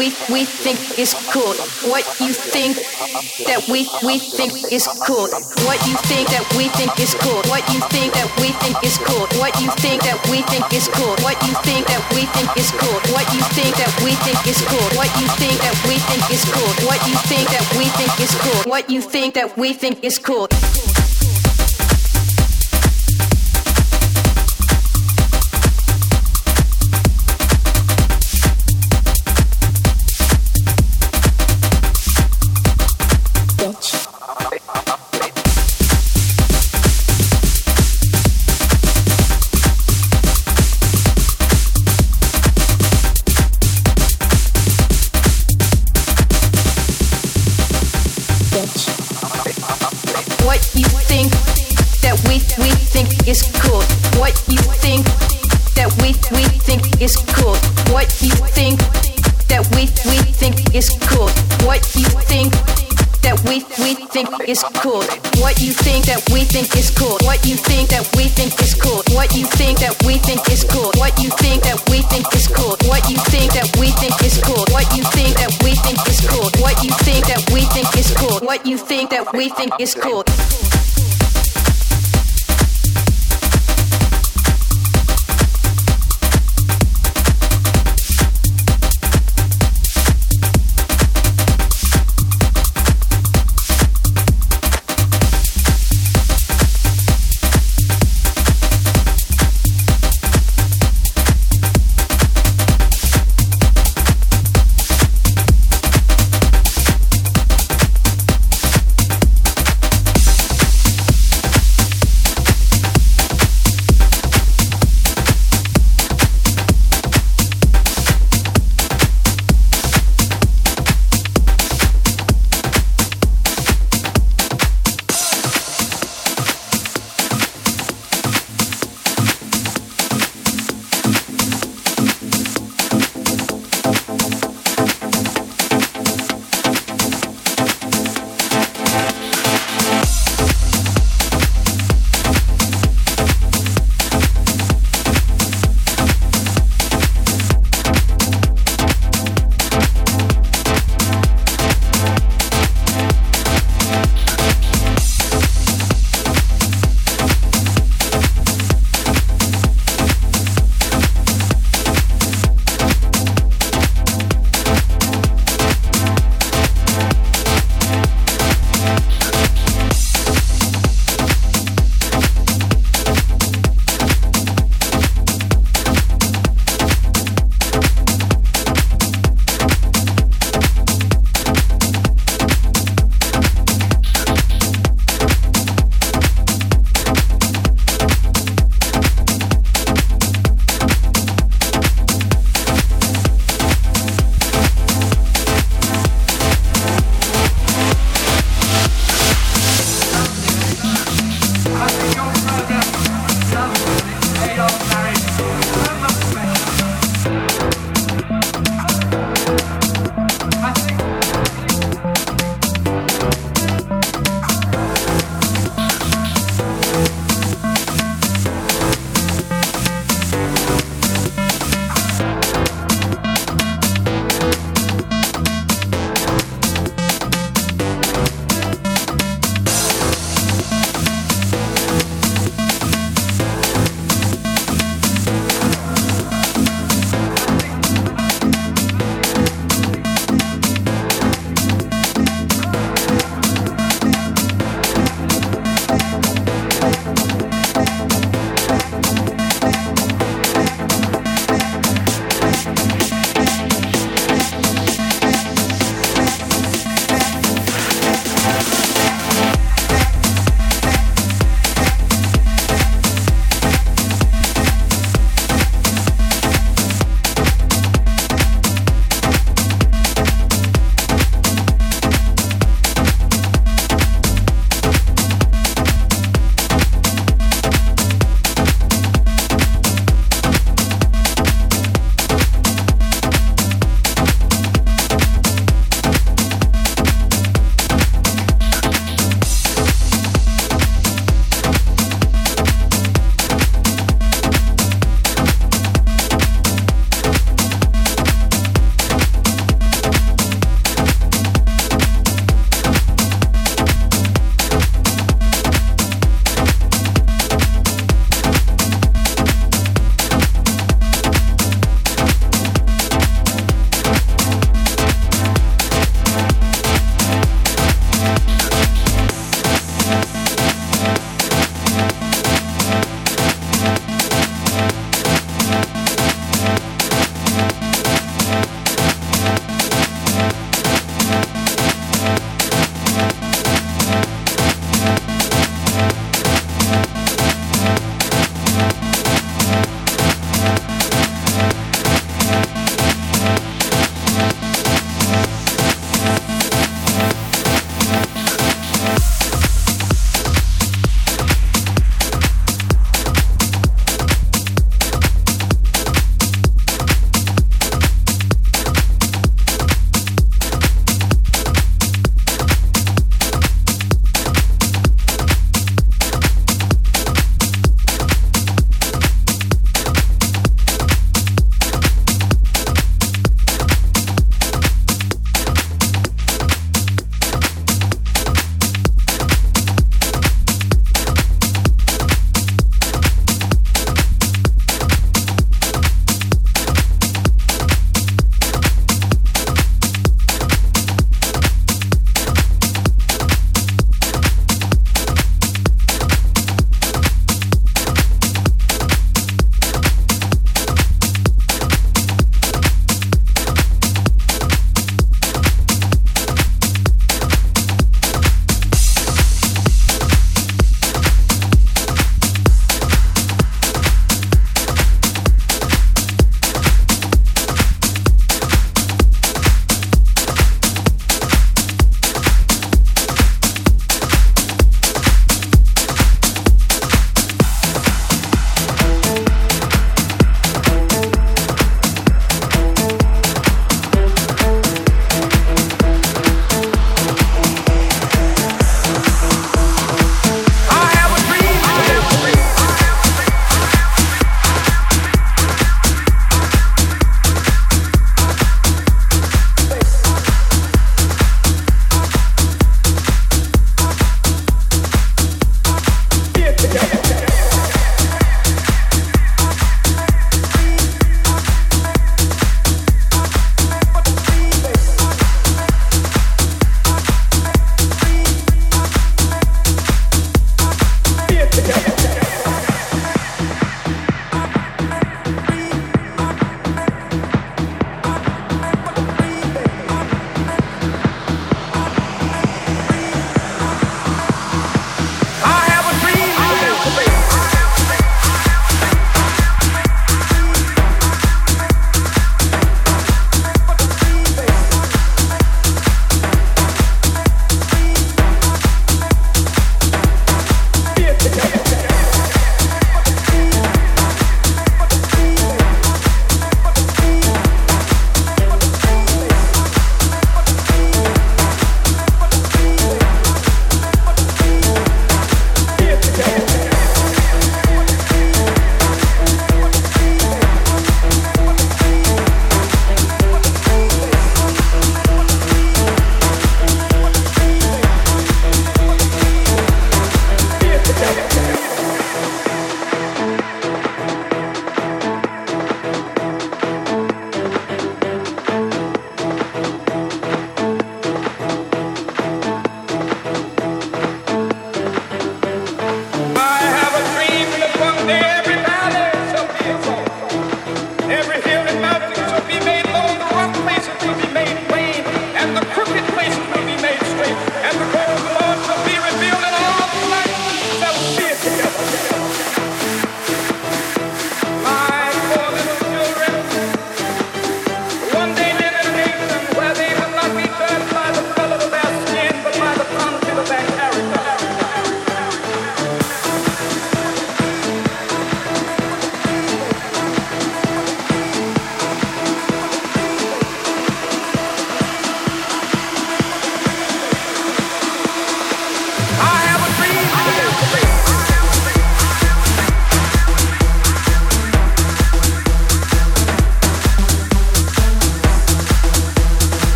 we we think is cool. What you think that we we think is cool. What you think that we think is cool. What you think that we think is cool. What you think that we think is cool. What you think that we think is cool. What you think that we think is cool. What you think that we think is cool. What you think that we think is cool. What you think that we think is cool. You think that we we think is cool. What you think that we think is cool. What you think that we think is cool. What you think that we think is cool. What you think that we think is cool. What you think that we think is cool. What you think that we think is cool. What you think that we think is cool. What you think that we think is cool.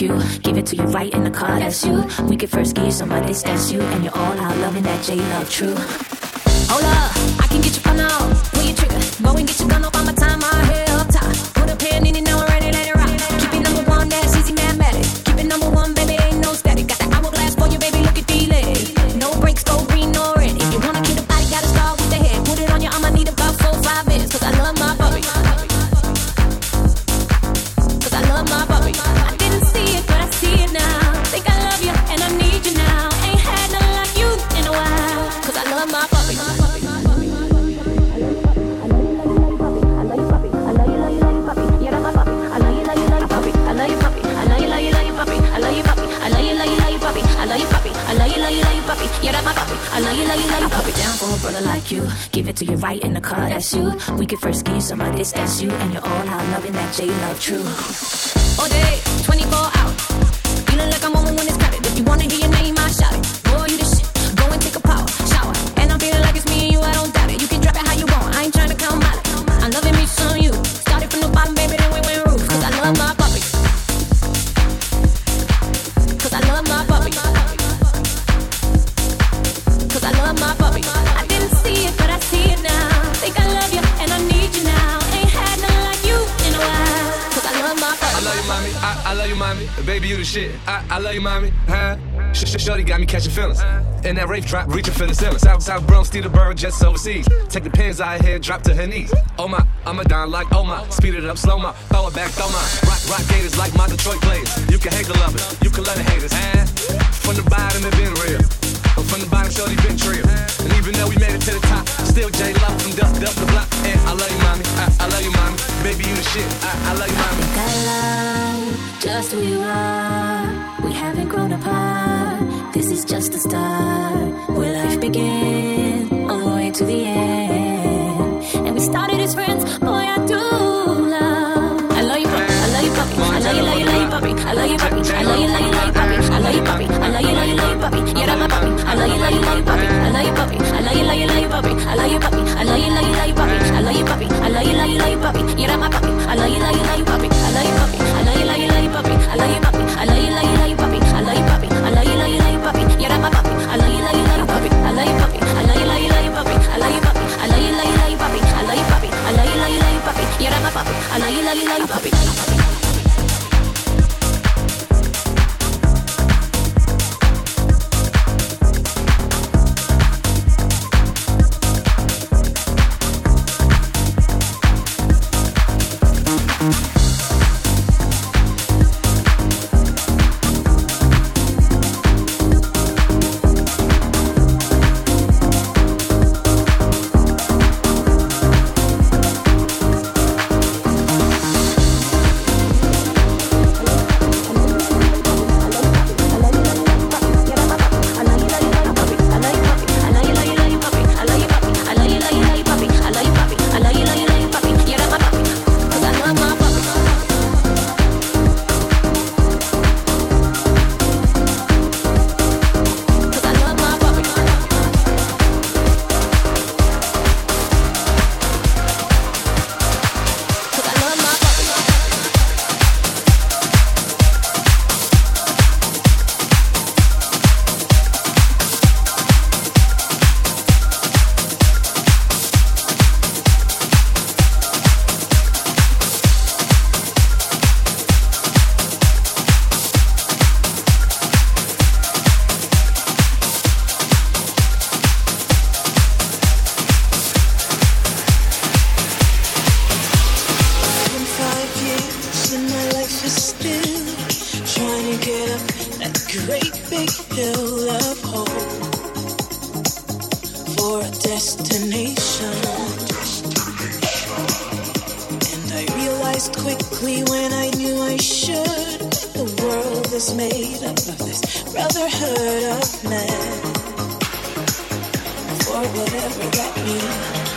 you. Give it to you right in the car, that's you. We could first give on Mondays, that's you. And you're all out loving that J Love true. Hold up, I can get you fun now. Pull your trigger, go and get your gun up on my time, my head. Brother like you, give it to you right in the car. That's you. We could first give some of this. That's you, and you're all out loving that J Love true. All day, love you, mommy. Huh? Sh- sh- got me catching feelings. In that rape drop, reaching for the ceiling. South, South Bronx, Steelberg, just overseas. Take the pins out here, drop to her knees. Oh my, I'm a down like oh my. Speed it up, slow my. Throw it back, throw my. Rock, rock gators like my Detroit players. You can hate the lovers, you can love the haters. Huh? From the bottom, it been real. But from the bottom, shorty been trill. And even though we made it to the top, still J Love from dust up the block. And I love you, mommy. I, I love you, mommy. Baby, you the shit. I, I love you, mommy. I love just who you are. Haven't grown apart. This is just the start. Where life began, all the way to the end. And we started as friends. Boy, I do love. I love you, puppy. I love you, puppy. I love you, love you, love you, puppy. I love you, puppy. I love you, love you, love you, puppy. I love you, puppy. I love you, love you, love you, puppy. That's my puppy. I love you, love you, love you, puppy. I love you, puppy. I love you, love you, love you, puppy. I love you, puppy. I love you, love you, love you, puppy. I love you, puppy. I love you, love you, love you, puppy. That's my puppy. I love you, love you, love you, puppy. Realized quickly when I knew I should, the world is made up of this brotherhood of men. For whatever that means.